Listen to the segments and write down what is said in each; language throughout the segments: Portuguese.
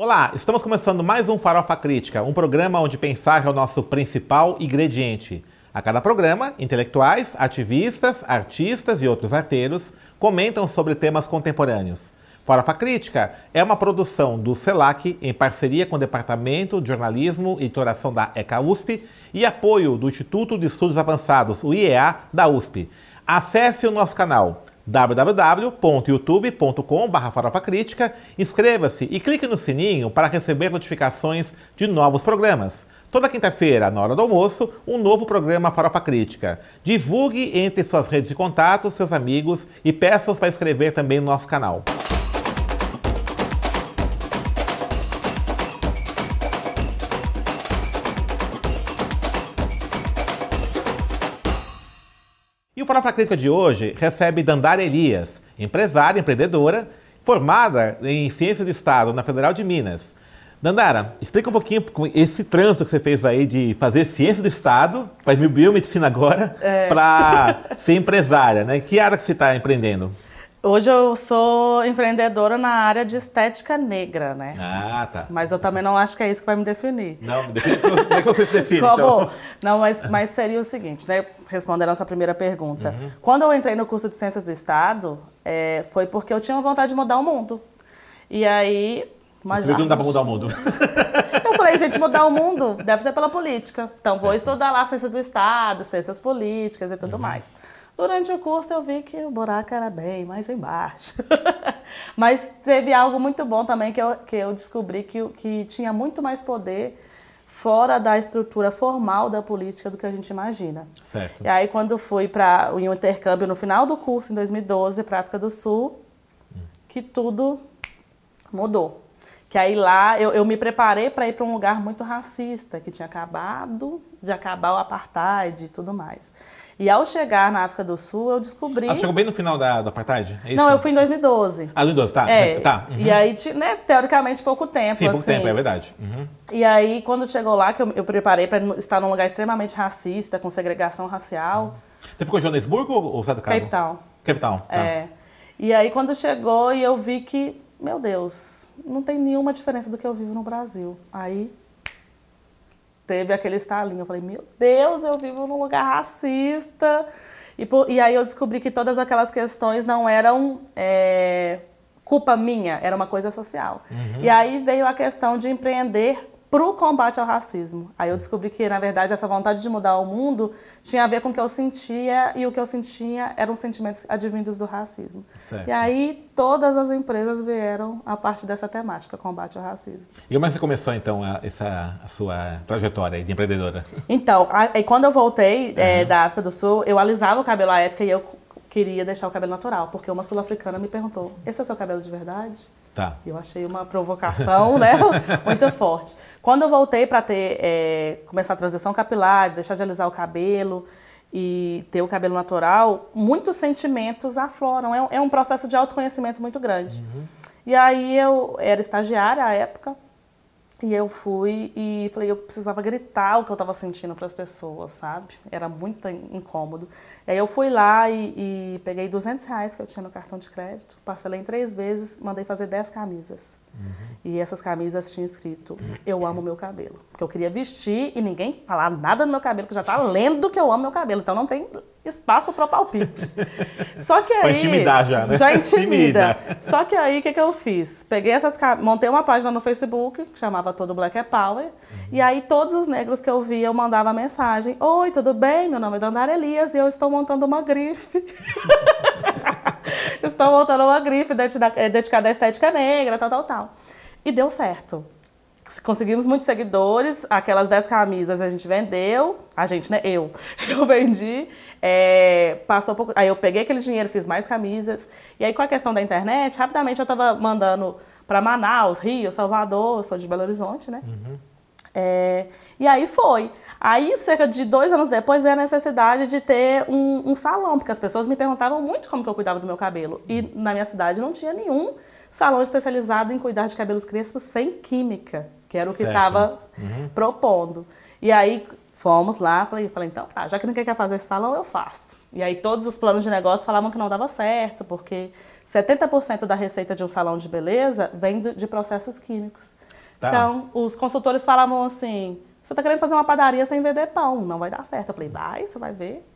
Olá, estamos começando mais um Farofa Crítica, um programa onde pensar é o nosso principal ingrediente. A cada programa, intelectuais, ativistas, artistas e outros arteiros comentam sobre temas contemporâneos. Farofa Crítica é uma produção do CELAC em parceria com o Departamento de Jornalismo e Editoração da ECA USP e apoio do Instituto de Estudos Avançados, o IEA, da USP. Acesse o nosso canal www.youtube.com.br farofacrítica, inscreva-se e clique no sininho para receber notificações de novos programas. Toda quinta-feira, na hora do almoço, um novo programa Farofa Crítica. Divulgue entre suas redes de contato, seus amigos e peça-os para inscrever também no nosso canal. O Farofa Crítica de hoje recebe Dandara Elias, empresária, empreendedora, formada em Ciências do Estado na Federal de Minas. Dandara, explica um pouquinho esse trânsito que você fez aí de fazer Ciência do Estado, faz biomedicina agora, é. para ser empresária, né? Que área que você está empreendendo? Hoje eu sou empreendedora na área de estética negra, né? Ah, tá. Mas eu também não acho que é isso que vai me definir. Não, define, como é que você se define, então? Não, mas, mas seria o seguinte, né? Respondendo a sua primeira pergunta. Uhum. Quando eu entrei no curso de Ciências do Estado, é, foi porque eu tinha vontade de mudar o mundo. E aí... Mas você viu que não dá pra mudar o mundo. eu falei, gente, mudar o mundo deve ser pela política. Então vou estudar lá Ciências do Estado, Ciências Políticas e tudo uhum. mais. Durante o curso eu vi que o buraco era bem mais embaixo. Mas teve algo muito bom também que eu, que eu descobri que, que tinha muito mais poder fora da estrutura formal da política do que a gente imagina. Certo. E aí quando fui para o intercâmbio no final do curso, em 2012, para a África do Sul, hum. que tudo mudou. Que aí lá eu, eu me preparei para ir para um lugar muito racista, que tinha acabado de acabar o apartheid e tudo mais. E ao chegar na África do Sul, eu descobri. Ah, chegou bem no final da, do apartheid? É Não, eu fui em 2012. Ah, 2012, tá. É, tá. Uhum. E aí, né, teoricamente, pouco tempo. Sim, pouco assim. tempo, é verdade. Uhum. E aí, quando chegou lá, que eu, eu preparei para estar num lugar extremamente racista, com segregação racial. Você ficou em Joanesburgo ou Estado do Cabo? Cape Town. Cape Town, tá. É. E aí, quando chegou, e eu vi que, meu Deus, não tem nenhuma diferença do que eu vivo no Brasil. Aí teve aquele estalinho. Eu falei, meu Deus, eu vivo num lugar racista. E, e aí eu descobri que todas aquelas questões não eram é, culpa minha, era uma coisa social. Uhum. E aí veio a questão de empreender para o combate ao racismo. Aí eu descobri que, na verdade, essa vontade de mudar o mundo tinha a ver com o que eu sentia e o que eu sentia eram sentimentos advindos do racismo. Certo. E aí todas as empresas vieram a partir dessa temática, combate ao racismo. E como é que você começou, então, a, essa, a sua trajetória de empreendedora? Então, a, quando eu voltei uhum. é, da África do Sul, eu alisava o cabelo à época e eu queria deixar o cabelo natural, porque uma sul-africana me perguntou, esse é o seu cabelo de verdade? Tá. Eu achei uma provocação, né, muito forte. Quando eu voltei para ter é, começar a transição capilar, deixar de alisar o cabelo e ter o cabelo natural, muitos sentimentos afloram. É um, é um processo de autoconhecimento muito grande. Uhum. E aí eu era estagiária à época e eu fui e falei, eu precisava gritar o que eu estava sentindo para as pessoas, sabe? Era muito incômodo. E aí eu fui lá e, e, peguei 200 reais que eu tinha no cartão de crédito, parcelei em três vezes, mandei fazer 10 camisas. Uhum. E essas camisas tinham escrito, eu amo meu cabelo. Porque eu queria vestir e ninguém falar nada no meu cabelo, que já tá lendo que eu amo meu cabelo. Então não tem espaço para palpite. Só que aí. Pra intimidar já, né? Já intimida. Só que aí o que, que eu fiz? Peguei essas. Montei uma página no Facebook que chamava Todo Black é Power. Uhum. E aí todos os negros que eu via, eu mandava mensagem: Oi, tudo bem? Meu nome é Dandara Elias e eu estou montando uma grife. estou montando uma grife dedicada à estética negra, tal, tal, tal. E deu certo conseguimos muitos seguidores, aquelas 10 camisas a gente vendeu, a gente, né? Eu. Eu vendi. É, passou pouco. Aí eu peguei aquele dinheiro, fiz mais camisas. E aí, com a questão da internet, rapidamente eu estava mandando para Manaus, Rio, Salvador, eu sou de Belo Horizonte, né? Uhum. É, e aí foi. Aí, cerca de dois anos depois, veio a necessidade de ter um, um, salão, porque as pessoas me perguntavam muito como que eu cuidava do meu cabelo. E na minha cidade não tinha nenhum salão especializado em cuidar de cabelos crespos sem química, que era o que estava uhum. propondo. E aí fomos lá, falei, falei, então tá, já que ninguém quer fazer esse salão, eu faço. E aí todos os planos de negócio falavam que não dava certo, porque 70% da receita de um salão de beleza vem de processos químicos. Tá. Então, os consultores falavam assim: você está querendo fazer uma padaria sem vender pão, não vai dar certo. Eu falei: vai, você vai ver.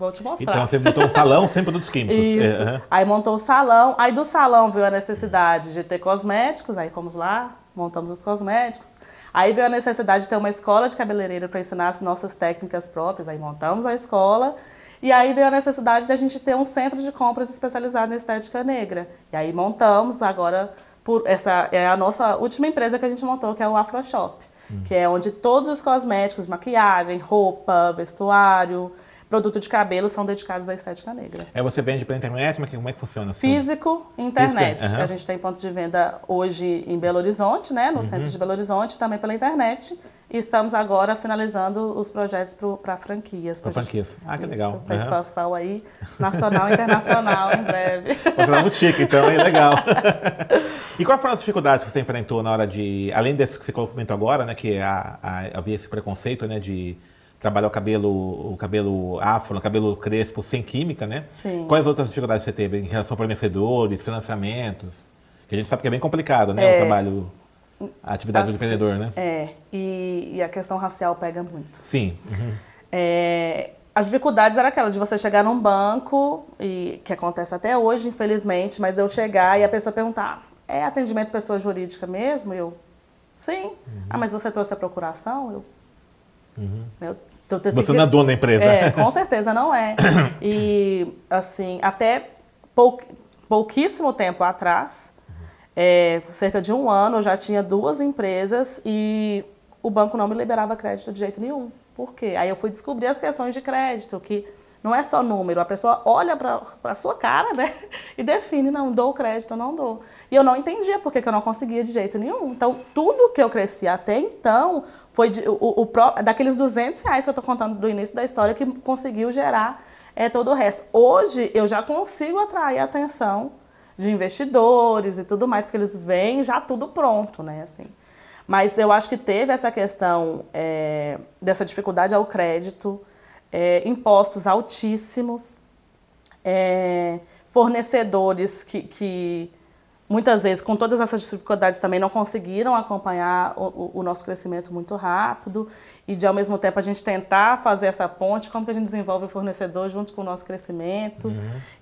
Vou te mostrar. Então você montou um salão sem produtos químicos. Isso. É, aham. Aí montou o salão. Aí do salão veio a necessidade de ter cosméticos. Aí fomos lá, montamos os cosméticos. Aí veio a necessidade de ter uma escola de cabeleireiro para ensinar as nossas técnicas próprias. Aí montamos a escola. E aí veio a necessidade de a gente ter um centro de compras especializado em estética negra. E aí montamos agora por essa é a nossa última empresa que a gente montou, que é o Afro Shop, que é onde todos os cosméticos, maquiagem, roupa, vestuário, produto de cabelo são dedicados à estética negra. Aí você vende pela internet, mas como é que funciona? Físico e internet. Aham. A gente tem pontos de venda hoje em Belo Horizonte, né, no Uhum. centro de Belo Horizonte, também pela internet. E estamos agora finalizando os projetos para franquias. Gente- franquias. Ah, que legal. Para Aham. expansão aí, nacional e internacional em breve. Você é muito chique, então, é legal. e quais foram as dificuldades que você enfrentou na hora de, além desse que você comentou agora, né, que a- havia esse preconceito, né, de trabalhar o cabelo, o cabelo afro, o cabelo crespo sem química, né? Sim. Quais outras dificuldades você teve em relação a fornecedores, financiamentos? Que a gente sabe que é bem complicado, né, É. o trabalho, a atividade do Assim, empreendedor, né? É, e, e a questão racial pega muito. Sim. Uhum. É, as dificuldades era aquela de você chegar num banco, e que acontece até hoje, infelizmente, mas de eu chegar e a pessoa perguntar, é atendimento pessoa jurídica mesmo? Eu, sim. Ah, mas você trouxe a procuração? Eu, eu, tô- Você tô- não é dono da empresa. é, com certeza não é. E, assim, até pou- pouquíssimo tempo atrás, é, cerca de um ano, eu já tinha duas empresas e o banco não me liberava crédito de jeito nenhum. Por quê? Aí eu fui descobrir as questões de crédito, que não é só número, a pessoa olha para a sua cara, né? E define, não, dou crédito, não dou. E eu não entendia por que eu não conseguia de jeito nenhum. Então, tudo que eu cresci até então foi de- o, o pró- daqueles 200 reais que eu estou contando do início da história que conseguiu gerar é, todo o resto. Hoje, eu já consigo atrair a atenção de investidores e tudo mais, porque eles veem já tudo pronto, né? Assim. Mas eu acho que teve essa questão é, dessa dificuldade ao crédito, é, impostos altíssimos, é, fornecedores que, que muitas vezes, com todas essas dificuldades, também não conseguiram acompanhar o, o- nosso crescimento muito rápido e, de, ao mesmo tempo, a gente tentar fazer essa ponte, como que a gente desenvolve o fornecedor junto com o nosso crescimento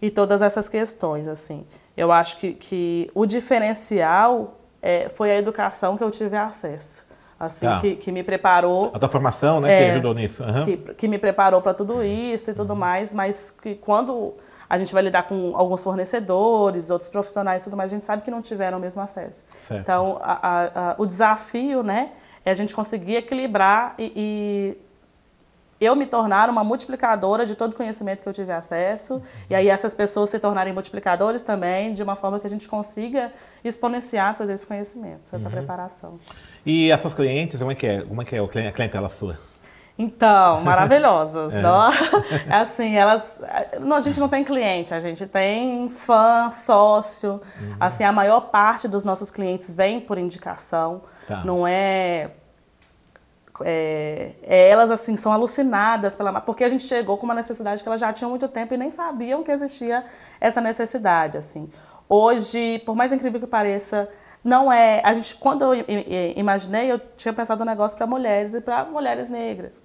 e todas essas questões, assim. Eu acho que, que o diferencial é, foi a educação que eu tive acesso, assim, Tá. que, que me preparou A tua formação, né, que É. ajudou nisso. Aham. que, que me preparou para tudo isso e tudo mais, mas que quando a gente vai lidar com alguns fornecedores, outros profissionais e tudo mais, a gente sabe que não tiveram o mesmo acesso. Certo. Então, a- a- a- o desafio, né, é a gente conseguir equilibrar e, e eu me tornar uma multiplicadora de todo o conhecimento que eu tive acesso, e aí essas pessoas se tornarem multiplicadores também, de uma forma que a gente consiga exponenciar todo esse conhecimento, essa preparação. E essas clientes, como é que é? Como é que é a clientela sua? Então, maravilhosas. não? Assim, elas. Não, a gente não tem cliente, a gente tem fã, sócio. Assim, a maior parte dos nossos clientes vem por indicação. Tá. Não é, é, é, Elas, assim, são alucinadas pela. Porque a gente chegou com uma necessidade que elas já tinham muito tempo e nem sabiam que existia essa necessidade, assim. Hoje, por mais incrível que pareça, não é. A gente, quando eu imaginei, eu tinha pensado no negócio para mulheres e para mulheres negras.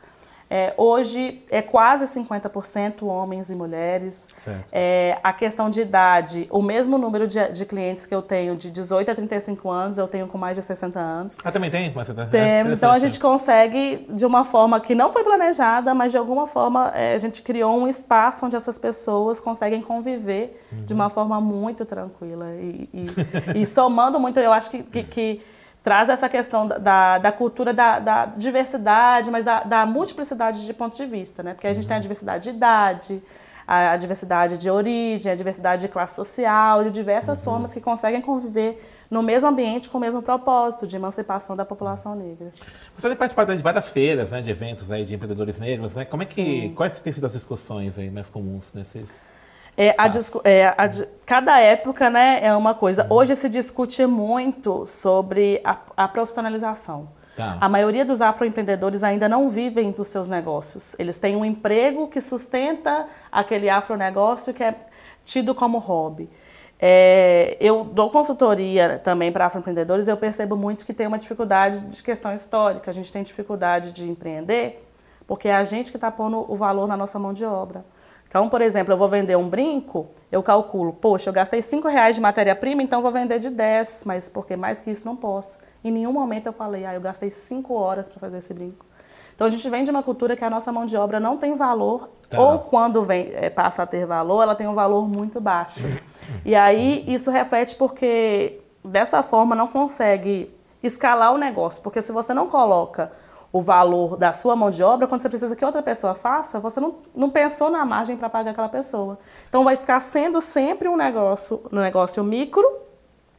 É, hoje é quase 50% homens e mulheres. É, a questão de idade, o mesmo número de, de clientes que eu tenho de 18 a 35 anos, eu tenho com mais de 60 anos. Ah, também tem? Mas você tá... Temos, então a gente consegue, de uma forma que não foi planejada, mas de alguma forma é, a gente criou um espaço onde essas pessoas conseguem conviver de uma forma muito tranquila. E, e- e somando muito, eu acho que, que- que traz essa questão da- da, da cultura da, da diversidade, mas da, da multiplicidade de pontos de vista, né? Porque a gente tem a diversidade de idade, a, a diversidade de origem, a diversidade de classe social, de diversas formas que conseguem conviver no mesmo ambiente com o mesmo propósito de emancipação da população negra. Você tem participado de várias feiras, né, de eventos aí de empreendedores negros, né? Como é que, quais têm sido as discussões aí mais comuns nesses? É, a é, a cada época né, é uma coisa. Hoje se discute muito sobre a, a profissionalização. Tá. A maioria dos afroempreendedores ainda não vivem dos seus negócios. Eles têm um emprego que sustenta aquele afronegócio que é tido como hobby. É, eu dou consultoria também para afroempreendedores e eu percebo muito que tem uma dificuldade de questão histórica. A gente tem dificuldade de empreender porque é a gente que está pondo o valor na nossa mão de obra. Então, por exemplo, eu vou vender um brinco, eu calculo, poxa, eu gastei 5 reais de matéria-prima, então vou vender de 10, mas porque mais que isso não posso. Em nenhum momento eu falei, ah, eu gastei 5 horas para fazer esse brinco. Então a gente vem de uma cultura que a nossa mão de obra não tem valor, tá. ou quando vem, é, passa a ter valor, ela tem um valor muito baixo. E aí isso reflete porque dessa forma não consegue escalar o negócio, porque se você não coloca o valor da sua mão de obra, quando você precisa que outra pessoa faça, você não, não pensou na margem para pagar aquela pessoa. Então vai ficar sendo sempre um negócio, um negócio micro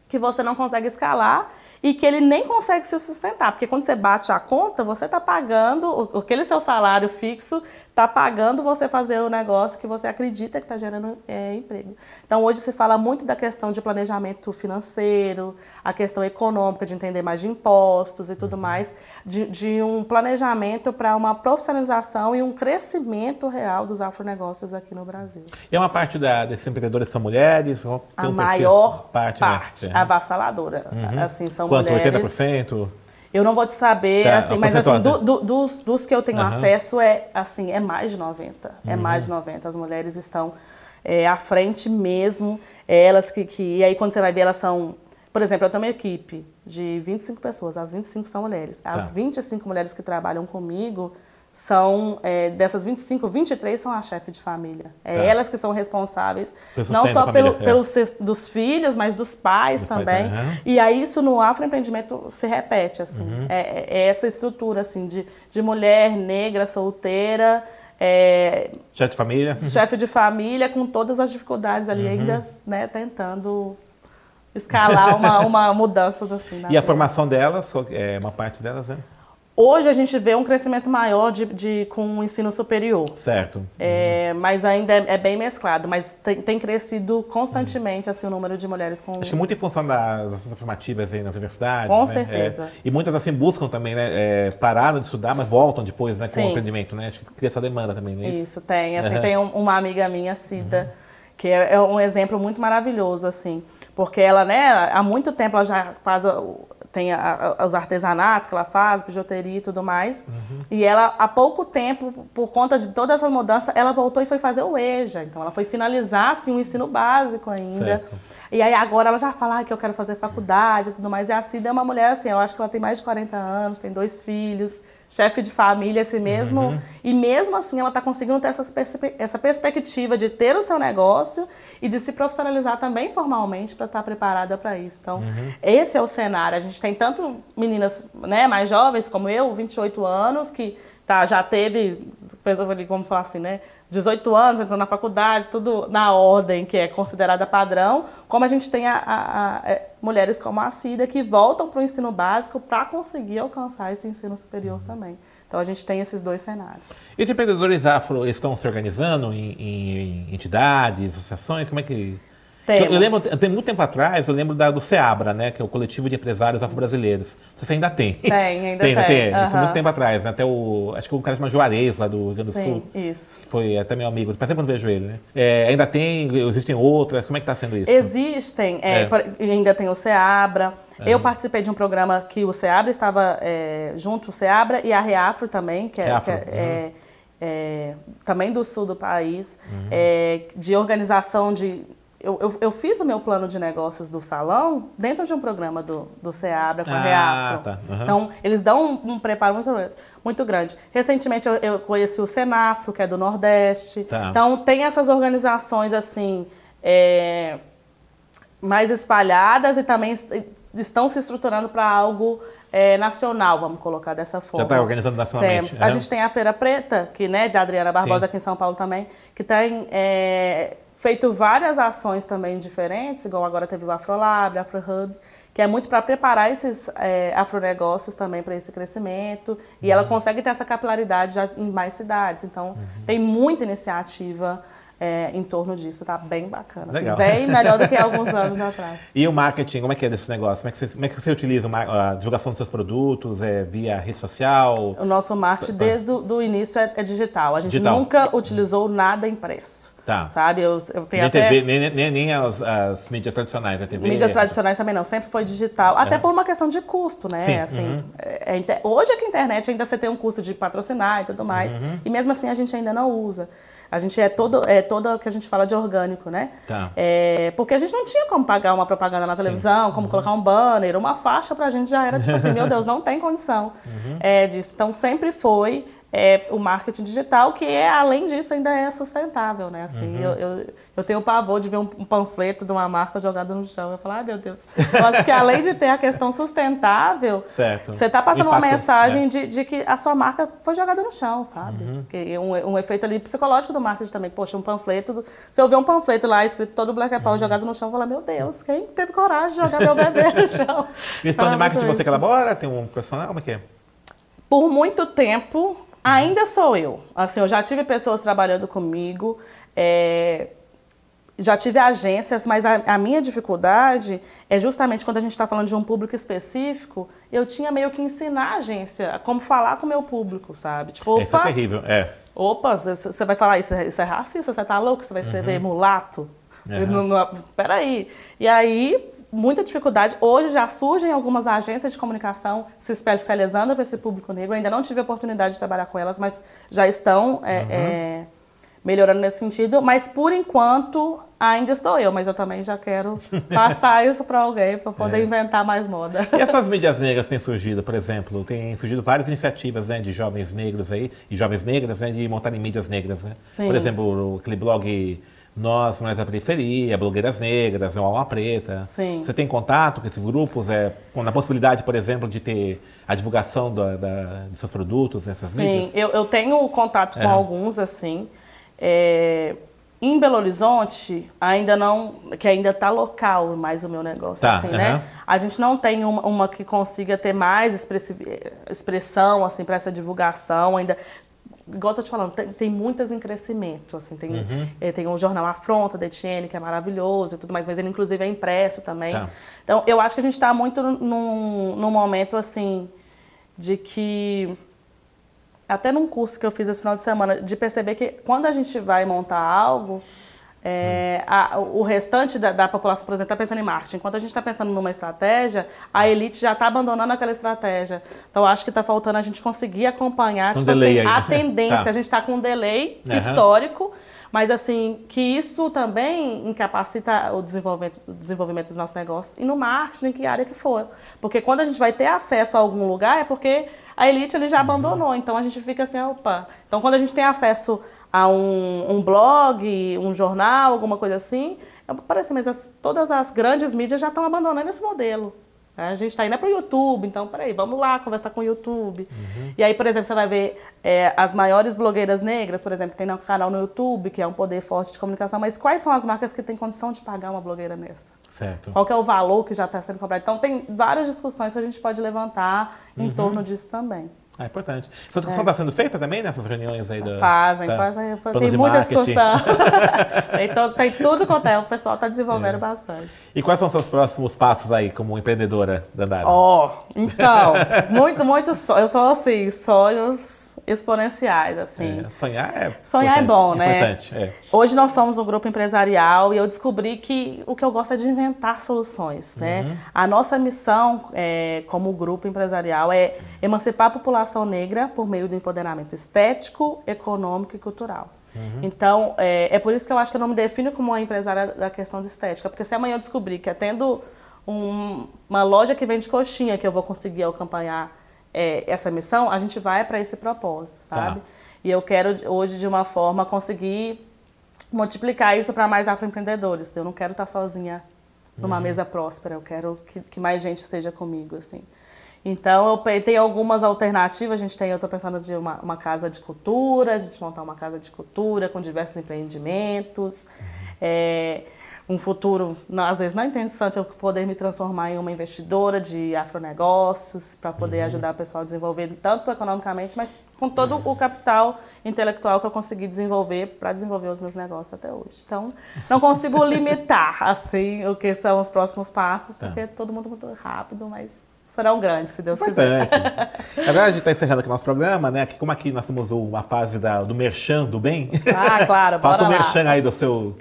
que você não consegue escalar e que ele nem consegue se sustentar, porque quando você bate a conta, você está pagando, aquele seu salário fixo está pagando você fazer o negócio que você acredita que está gerando é, emprego. Então hoje se fala muito da questão de planejamento financeiro, a questão econômica, de entender mais de impostos e tudo mais, de, de um planejamento para uma profissionalização e um crescimento real dos afronegócios aqui no Brasil. E é uma parte da, desses empreendedores são mulheres? a um maior parte, parte né? avassaladora. Uhum. Assim, são Quanto, mulheres. 80%? Eu não vou te saber, tá, assim, mas assim, do, do, dos, dos, que eu tenho uhum. acesso, é assim, é mais de 90. É uhum. mais de 90. As mulheres estão é, à frente mesmo. É elas que, que. E aí, quando você vai ver, elas são. Por exemplo, eu tenho uma equipe de 25 pessoas, as 25 são mulheres. As tá. 25 mulheres que trabalham comigo são, é, dessas 25, 23 são a chefe de família. É tá. elas que são responsáveis, não só pelo, é. pelos dos filhos, mas dos pais do também. Pai, uhum. E aí isso no afroempreendimento se repete, assim. Uhum. É, é, essa estrutura, assim, de, de mulher negra, solteira... É, chefe de família. Chefe de família, com todas as dificuldades ali, uhum. ainda né, tentando escalar uma, uma mudança assim. E vida. a formação delas, é uma parte delas, né? Hoje a gente vê um crescimento maior de, de com o ensino superior. Certo. É, uhum. Mas ainda é, é, bem mesclado, mas tem, tem crescido constantemente uhum. assim, o número de mulheres com... Acho muito em função das ações afirmativas aí nas universidades. Com né? certeza. É, e muitas assim buscam também, né? É, pararam de estudar, mas voltam depois né, com o empreendimento, né? Acho que cria essa demanda também, né? Isso, tem. Assim, uhum. Tem um, uma amiga minha, Cida, uhum. que é, é, um exemplo muito maravilhoso, assim. Porque ela, né, há muito tempo ela já faz tem a, a, os artesanatos que ela faz, bijuteria e tudo mais. Uhum. E ela, há pouco tempo, por conta de toda essa mudança, ela voltou e foi fazer o EJA. Então, ela foi finalizar assim, o ensino básico ainda. Certo. E aí agora ela já fala ah, que eu quero fazer faculdade e tudo mais. E a Cida é uma mulher assim, eu acho que ela tem mais de 40 anos, tem dois filhos chefe de família assim mesmo. Uhum. E mesmo assim ela está conseguindo ter essas perspe essa perspectiva de ter o seu negócio e de se profissionalizar também formalmente para estar preparada para isso. Então, uhum. esse é o cenário. A gente tem tanto meninas né, mais jovens como eu, 28 anos, que tá, já teve, fez, como falar assim, né? 18 anos, entrou na faculdade, tudo na ordem que é considerada padrão, como a gente tem a, a, a é, mulheres como a Cida que voltam para o ensino básico para conseguir alcançar esse ensino superior também. Então a gente tem esses dois cenários. E os empreendedores afro estão se organizando em, em, em entidades, associações? Como é que temos. Eu lembro, tem muito tempo atrás, eu lembro da, do SEABRA, né? Que é o coletivo de empresários afro-brasileiros. Você ainda tem. Tem, ainda tem. Tem, tem. Uhum. Isso muito tempo atrás, né? Até o. Acho que o cara chama Juarez, lá do Rio Grande do Sim, Sul. Isso. Foi até meu amigo. Faz tempo que eu não vejo ele, né? É, ainda tem, existem outras. Como é que está sendo isso? Existem. É, é. Ainda tem o SEABRA. Uhum. Eu participei de um programa que o SEABRA estava é, junto, o SEABRA e a Reafro também, que é, Reafro. Que é, uhum. é, também do sul do país, uhum. de organização de eu, eu, eu, fiz o meu plano de negócios do salão dentro de um programa do, do Seabra com a ah, Reafro. Tá. Uhum. Então, eles dão um, um, preparo muito, muito grande. Recentemente, eu, eu, conheci o Senafro, que é do Nordeste. Tá. Então, tem essas organizações, assim, é, mais espalhadas e também estão se estruturando para algo é, nacional, vamos colocar dessa forma. Já está organizando nacionalmente. Temos. É. A gente tem a Feira Preta, que né, da Adriana Barbosa Sim. aqui em São Paulo também, que tem é, feito várias ações também diferentes, igual agora teve o Afrolab, Afrohub, que é muito para preparar esses é, afronegócios também para esse crescimento. Uhum. E ela uhum. consegue ter essa capilaridade já em mais cidades. Então, uhum. tem muita iniciativa é, em torno disso. Está bem bacana. Assim, bem melhor do que alguns anos atrás. E o marketing, como é que é desse negócio? Como é que você, como é que você utiliza a divulgação dos seus produtos? É via rede social? O nosso marketing, desde o início, é, é digital. A gente digital. nunca utilizou nada impresso. Tá. Sabe? Eu, eu tenho Nem, até... TV, nem, nem, nem as, as mídias tradicionais, a TV. Mídias tradicionais também não, sempre foi digital. Até por uma questão de custo, né? Sim, Assim, uhum. é- é hoje é que a internet ainda você tem um custo de patrocinar e tudo mais. Uhum. E mesmo assim a gente ainda não usa. A gente é todo, é todo o que a gente fala de orgânico, né? Tá. É, porque a gente não tinha como pagar uma propaganda na televisão, Uhum. como colocar um banner, uma faixa pra gente já era tipo assim, meu Deus, não tem condição Uhum. é, disso. Então sempre foi é, o marketing digital, que é, além disso, ainda é sustentável, né? Assim, Uhum. eu, eu, eu tenho pavor de ver um, um panfleto de uma marca jogada no chão. Eu falo, ai meu Deus. Eu acho que além de ter a questão sustentável, Certo. você está passando uma Impacto, mensagem é. de, de que a sua marca foi jogada no chão, sabe? Uhum. Que um, um efeito ali psicológico do marketing também. Poxa, um panfleto. do- se eu ver um panfleto lá escrito todo Black Uhum. Apple jogado no chão, eu falar, meu Deus, quem teve coragem de jogar meu bebê no chão? E esse plano de marketing você que isso. elabora? Tem um profissional? Como é que é? Por muito tempo, ainda sou eu. Assim, eu já tive pessoas trabalhando comigo, é, já tive agências, mas a, a minha dificuldade é justamente quando a gente está falando de um público específico, eu tinha meio que ensinar a agência como falar com o meu público, sabe? Tipo, Isso é opa, terrível. É. opa, você vai falar isso, é- isso é racista, você tá louco, você vai escrever mulato? Uhum. Não- Peraí. E aí, muita dificuldade. Hoje já surgem algumas agências de comunicação se especializando para esse público negro. Ainda não tive a oportunidade de trabalhar com elas, mas já estão é, Uhum. é, melhorando nesse sentido. Mas, por enquanto, ainda estou eu. Mas eu também já quero passar isso para alguém, para poder É. inventar mais moda. E essas mídias negras têm surgido, por exemplo, tem surgido várias iniciativas né, de jovens negros aí, e jovens negras, né, de montarem mídias negras, né? Sim. Por exemplo, aquele blog Nós, Mulheres da Periferia, Blogueiras Negras, o Alma Preta. Sim. Você tem contato com esses grupos, é, com a possibilidade, por exemplo, de ter a divulgação da, da- de seus produtos nessas Sim, mídias? eu, eu tenho contato com É. alguns, assim. É, em Belo Horizonte, ainda não, que ainda está local mais o meu negócio, Tá, assim, né? A gente não tem uma, uma que consiga ter mais expressão, assim, para essa divulgação ainda. Igual eu tô te falando, tem, tem muitas em crescimento, assim, tem, Uhum. eh, tem o jornal Afronta, da Etienne, que é maravilhoso e tudo mais, mas ele inclusive é impresso também. Tá. Então, eu acho que a gente está muito num, num momento, assim, de que até num curso que eu fiz esse final de semana, de perceber que quando a gente vai montar algo, é, a- o restante da, da população, por exemplo, está pensando em marketing. Enquanto a gente está pensando numa estratégia, a elite já está abandonando aquela estratégia. Então, acho que está faltando a gente conseguir acompanhar Um tipo assim, aí, a tendência. Tá. A gente está com um delay Aham. histórico, mas assim, que isso também incapacita o desenvolvimento, o desenvolvimento dos nossos negócios e no marketing, em que área que for. Porque quando a gente vai ter acesso a algum lugar, é porque a elite ele já abandonou. Então a gente fica assim, opa. Então quando a gente tem acesso a um, um blog, um jornal, alguma coisa assim, é, parece, mas as- todas as grandes mídias já estão abandonando esse modelo. né? A gente está indo para o YouTube, então peraí, vamos lá conversar com o YouTube. E aí, por exemplo, você vai ver é, as maiores blogueiras negras, por exemplo, tem um canal no YouTube, que é um poder forte de comunicação, mas quais são as marcas que têm condição de pagar uma blogueira nessa? Certo. Qual que é o valor que já está sendo cobrado? Então, tem várias discussões que a gente pode levantar em torno disso também. Ah, é importante. Essa discussão está sendo feita também nessas reuniões aí da. Fazem, da- fazem. Tem muita marketing? discussão. tem, to- tem tudo quanto é. O pessoal está desenvolvendo bastante. E quais são os seus próximos passos aí como empreendedora, Dandara? Ó, então, muito, muito. so- Eu sou assim, sonhos exponenciais, assim. É, sonhar é Sonhar é bom, né? Importante, é. Hoje nós somos um grupo empresarial e eu descobri que o que eu gosto é de inventar soluções, né? A nossa missão é, como grupo empresarial é emancipar a população negra por meio do empoderamento estético, econômico e cultural. Então, é, é por isso que eu acho que eu não me defino como uma empresária da questão de estética, porque se amanhã eu descobrir que é tendo um- uma loja que vende coxinha que eu vou conseguir acompanhar é, essa missão, a gente vai para esse propósito, sabe? Tá. E eu quero hoje, de uma forma, conseguir multiplicar isso para mais afroempreendedores. Eu não quero estar sozinha numa mesa próspera, eu quero que, que mais gente esteja comigo, assim. Então, eu tenho algumas alternativas. A gente tem, eu estou pensando de uma, uma casa de cultura, a gente montar uma casa de cultura com diversos empreendimentos. É, um futuro, às vezes não é interessante eu poder me transformar em uma investidora de afronegócios para poder ajudar o pessoal a desenvolver tanto economicamente, mas com todo o capital intelectual que eu consegui desenvolver para desenvolver os meus negócios até hoje. Então, não consigo limitar assim o que são os próximos passos, Tá. porque todo mundo muito rápido, mas serão grandes, se Deus Importante. quiser. Agora a gente está encerrando aqui nosso programa, né? Como aqui nós temos uma fase da, do merchan do bem. Ah, claro, bora Faça o merchan aí do seu.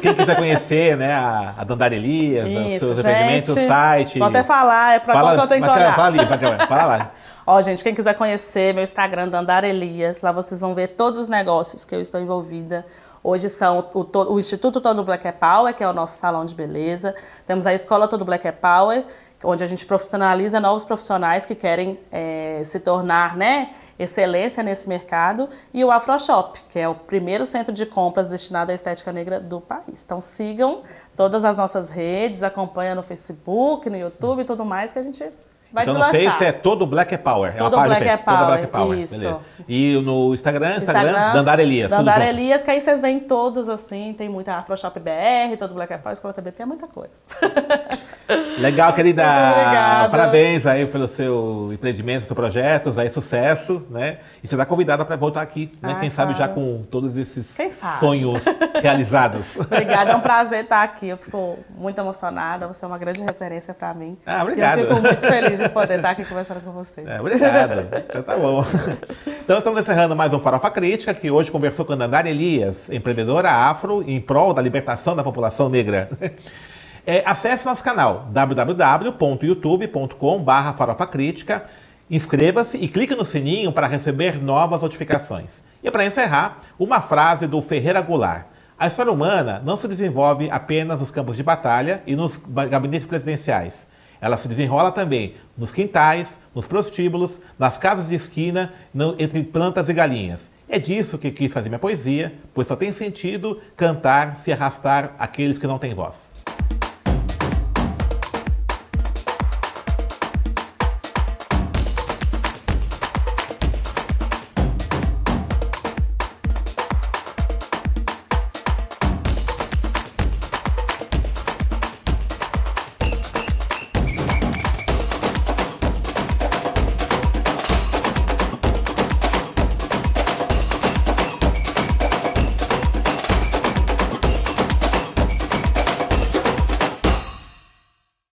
Quem quiser conhecer, né, a, a Dandara Elias, os Isso, seus empreendimentos, o site. Vou até falar, é pra qual que eu tenho que fala, olhar. fala ali, fala, fala lá. Ó, gente, quem quiser conhecer meu Instagram, Dandara Elias, lá vocês vão ver todos os negócios que eu estou envolvida. Hoje são o, o Instituto Todo Black é Power, que é o nosso salão de beleza. Temos a Escola Todo Black é Power, onde a gente profissionaliza novos profissionais que querem eh, se tornar, né, excelência nesse mercado. E o AfroShop, que é o primeiro centro de compras destinado à estética negra do país. Então sigam todas as nossas redes, acompanha no Facebook, no YouTube e tudo mais, que a gente vai então no. Face é todo Black é Power. É Todo uma página Black é Face, Todo Black é Power, Power. isso. Beleza. E no Instagram, Instagram, Dandara Elias. Dandara. Elias, que aí vocês veem todos assim, tem muita AfroShop BR, todo Black é Power, Escola TBT, é muita coisa. Legal, querida. Parabéns aí pelo seu empreendimento, seus projetos, aí sucesso, né? E você está convidada para voltar aqui, né? Ah, Quem sabe já com todos esses sonhos realizados. Obrigada, é um prazer estar aqui. Eu fico muito emocionada, você é uma grande referência para mim. Ah, obrigado. E eu fico muito feliz de poder estar aqui conversando com você. É, obrigado. Então tá bom. Então estamos encerrando mais um Farofa Crítica, que hoje conversou com a Dandara Elias, empreendedora afro em prol da libertação da população negra. É, acesse nosso canal www.youtube.com.br Farofa Crítica, inscreva-se e clique no sininho para receber novas notificações. E para encerrar, uma frase do Ferreira Goulart. A história humana não se desenvolve apenas nos campos de batalha e nos gabinetes presidenciais. Ela se desenrola também nos quintais, nos prostíbulos, nas casas de esquina, no- entre plantas e galinhas. É disso que quis fazer minha poesia, pois só tem sentido cantar se arrastar aqueles que não têm voz.